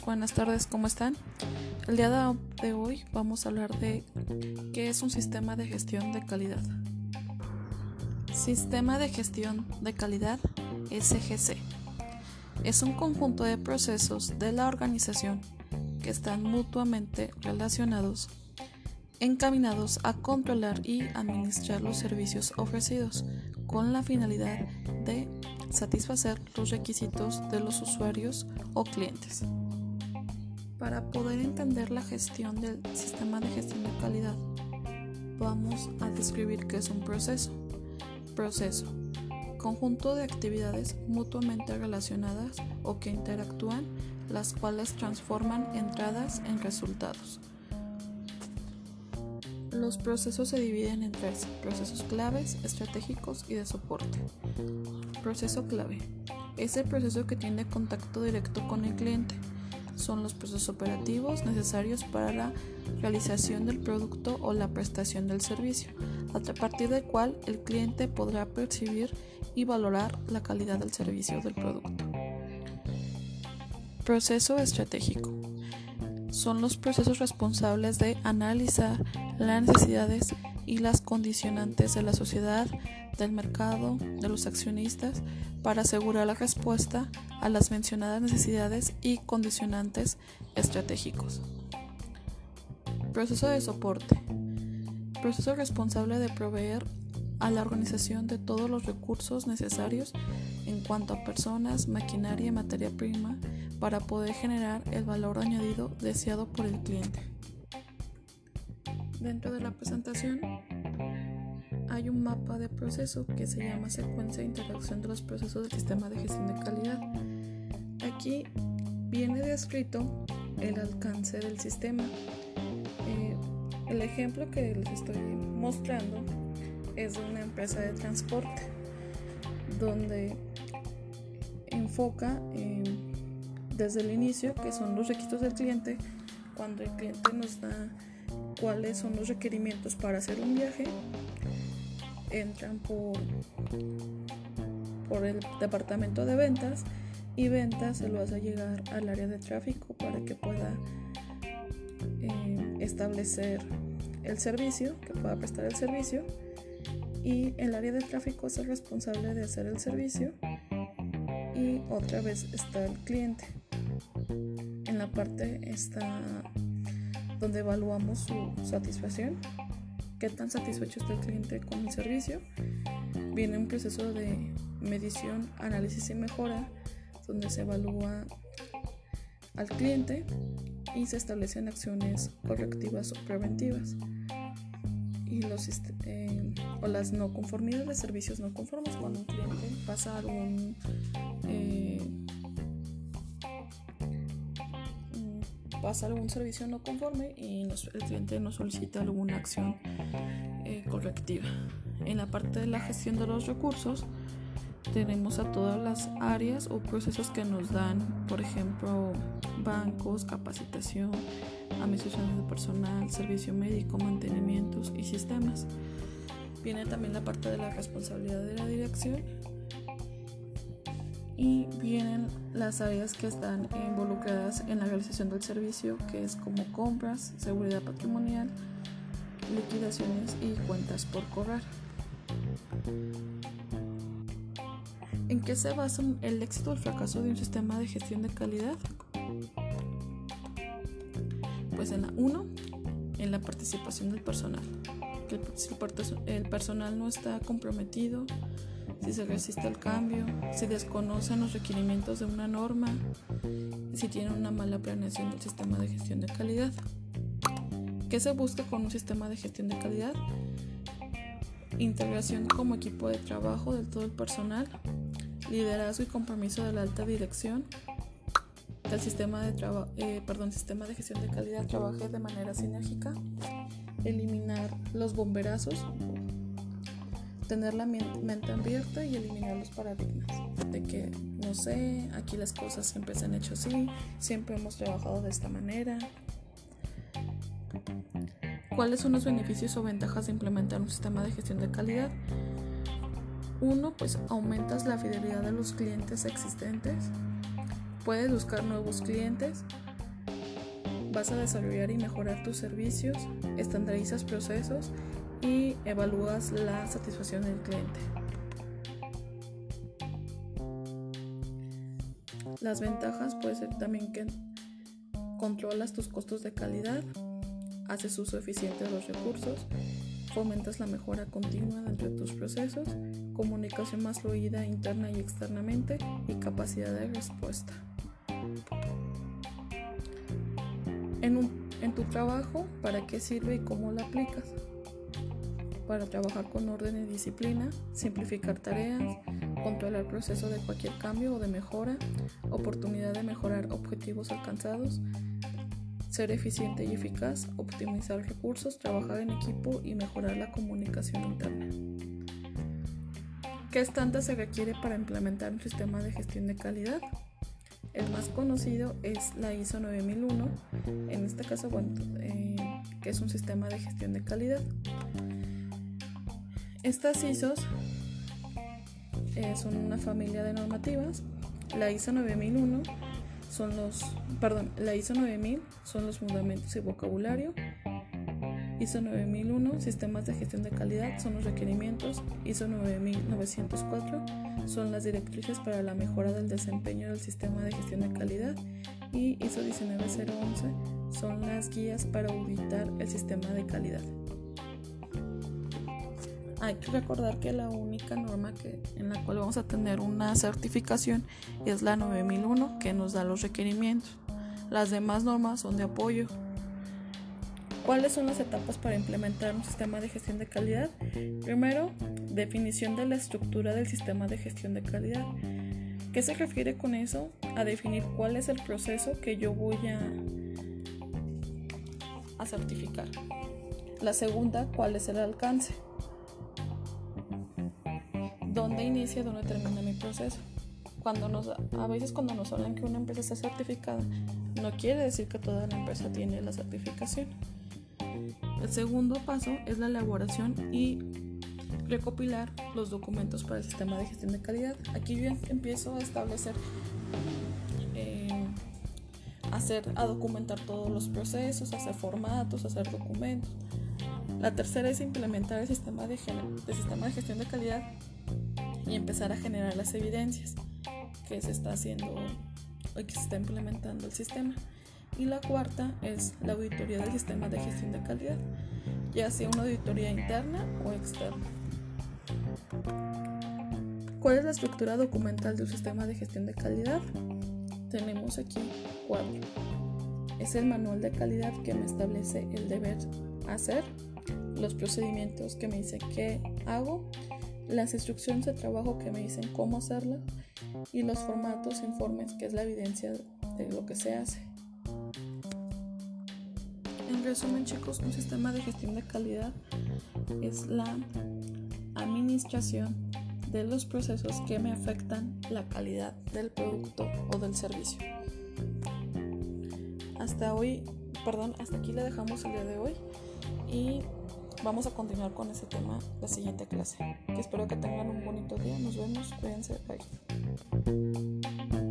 Buenas tardes, ¿cómo están? El día de hoy vamos a hablar de qué es un sistema de gestión de calidad. Sistema de gestión de calidad, SGC. Es un conjunto de procesos de la organización que están mutuamente relacionados, encaminados a controlar y administrar los servicios ofrecidos con la finalidad de satisfacer los requisitos de los usuarios o clientes. Para poder entender la gestión del sistema de gestión de calidad, vamos a describir qué es un proceso. Proceso. Conjunto de actividades mutuamente relacionadas o que interactúan, las cuales transforman entradas en resultados. Los procesos se dividen en tres, procesos claves, estratégicos y de soporte. Proceso clave. Es el proceso que tiene contacto directo con el cliente. Son los procesos operativos necesarios para la realización del producto o la prestación del servicio, a partir del cual el cliente podrá percibir y valorar la calidad del servicio del producto. Proceso estratégico son los procesos responsables de analizar las necesidades y las condicionantes de la sociedad, del mercado, de los accionistas, para asegurar la respuesta a las mencionadas necesidades y condicionantes estratégicos. Proceso de soporte. Proceso responsable de proveer a la organización de todos los recursos necesarios en cuanto a personas, maquinaria y materia prima para poder generar el valor añadido deseado por el cliente. Dentro de la presentación hay un mapa de proceso que se llama secuencia de interacción de los procesos del sistema de gestión de calidad. Aquí viene descrito el alcance del sistema. Eh, el ejemplo que les estoy mostrando es de una empresa de transporte donde enfoca en desde el inicio, que son los requisitos del cliente, cuando el cliente nos da cuáles son los requerimientos para hacer un viaje, entran por, por el departamento de ventas y ventas se lo hace llegar al área de tráfico para que pueda eh, establecer el servicio, que pueda prestar el servicio y el área de tráfico es el responsable de hacer el servicio y otra vez está el cliente. En la parte está donde evaluamos su satisfacción, qué tan satisfecho está el cliente con el servicio. Viene un proceso de medición, análisis y mejora, donde se evalúa al cliente y se establecen acciones correctivas o preventivas. Y los, eh, o las no conformidades de servicios no conformes cuando un cliente pasa algún pasa algún servicio no conforme y el cliente nos solicita alguna acción eh, correctiva. En la parte de la gestión de los recursos tenemos a todas las áreas o procesos que nos dan, por ejemplo, bancos, capacitación, administración de personal, servicio médico, mantenimientos y sistemas. Viene también la parte de la responsabilidad de la dirección y vienen las áreas que están involucradas en la realización del servicio, que es como compras, seguridad patrimonial, liquidaciones y cuentas por cobrar. ¿En qué se basa el éxito o el fracaso de un sistema de gestión de calidad? Pues en la 1, en la participación del personal. Que el personal no está comprometido, si se resiste al cambio, si desconocen los requerimientos de una norma, si tienen una mala planeación del sistema de gestión de calidad. ¿Qué se busca con un sistema de gestión de calidad? Integración como equipo de trabajo de todo el personal, liderazgo y compromiso de la alta dirección, que el sistema de, eh, perdón, sistema de gestión de calidad trabaje de manera sinérgica, eliminar los bomberazos tener la mente abierta y eliminar los paradigmas de que no sé, aquí las cosas siempre se han hecho así, siempre hemos trabajado de esta manera. ¿Cuáles son los beneficios o ventajas de implementar un sistema de gestión de calidad? Uno, pues aumentas la fidelidad de los clientes existentes. Puedes buscar nuevos clientes, vas a desarrollar y mejorar tus servicios, estandarizas procesos y evalúas la satisfacción del cliente. Las ventajas puede ser también que controlas tus costos de calidad, haces uso eficiente de los recursos, fomentas la mejora continua dentro de tus procesos, comunicación más fluida interna y externamente y capacidad de respuesta. En, en tu trabajo, ¿para qué sirve y cómo lo aplicas? Para trabajar con orden y disciplina, simplificar tareas, controlar el proceso de cualquier cambio o de mejora, oportunidad de mejorar objetivos alcanzados, ser eficiente y eficaz, optimizar recursos, trabajar en equipo y mejorar la comunicación interna. ¿Qué estándar se requiere para implementar un sistema de gestión de calidad? El más conocido es la ISO 9001, en este caso, bueno, eh, que es un sistema de gestión de calidad. Estas ISOs eh, son una familia de normativas. La ISO 9001 son los, perdón, la ISO 9000 son los fundamentos y vocabulario. ISO 9001, sistemas de gestión de calidad, son los requerimientos. ISO 9904 son las directrices para la mejora del desempeño del sistema de gestión de calidad. Y ISO 19011 son las guías para auditar el sistema de calidad. Hay que recordar que la única norma que, en la cual vamos a tener una certificación es la 9001 que nos da los requerimientos. Las demás normas son de apoyo. ¿Cuáles son las etapas para implementar un sistema de gestión de calidad? Primero, definición de la estructura del sistema de gestión de calidad. ¿Qué se refiere con eso? A definir cuál es el proceso que yo voy a, a certificar. La segunda, cuál es el alcance dónde inicia, dónde termina mi proceso. Cuando nos, a veces cuando nos hablan que una empresa está certificada, no quiere decir que toda la empresa tiene la certificación. El segundo paso es la elaboración y recopilar los documentos para el sistema de gestión de calidad. Aquí yo empiezo a establecer, eh, hacer, a documentar todos los procesos, hacer formatos, hacer documentos. La tercera es implementar el sistema de, sistema de gestión de calidad y empezar a generar las evidencias que se está haciendo o que se está implementando el sistema. Y la cuarta es la auditoría del sistema de gestión de calidad, ya sea una auditoría interna o externa. ¿Cuál es la estructura documental de un sistema de gestión de calidad? Tenemos aquí cuatro. Es el manual de calidad que me establece el deber hacer, los procedimientos que me dice qué hago las instrucciones de trabajo que me dicen cómo hacerla y los formatos, informes, que es la evidencia de lo que se hace. En resumen, chicos, un sistema de gestión de calidad es la administración de los procesos que me afectan la calidad del producto o del servicio. Hasta hoy, perdón, hasta aquí le dejamos el día de hoy y vamos a continuar con ese tema la siguiente clase. Espero que tengan un bonito día. Nos vemos. Cuídense. Bye.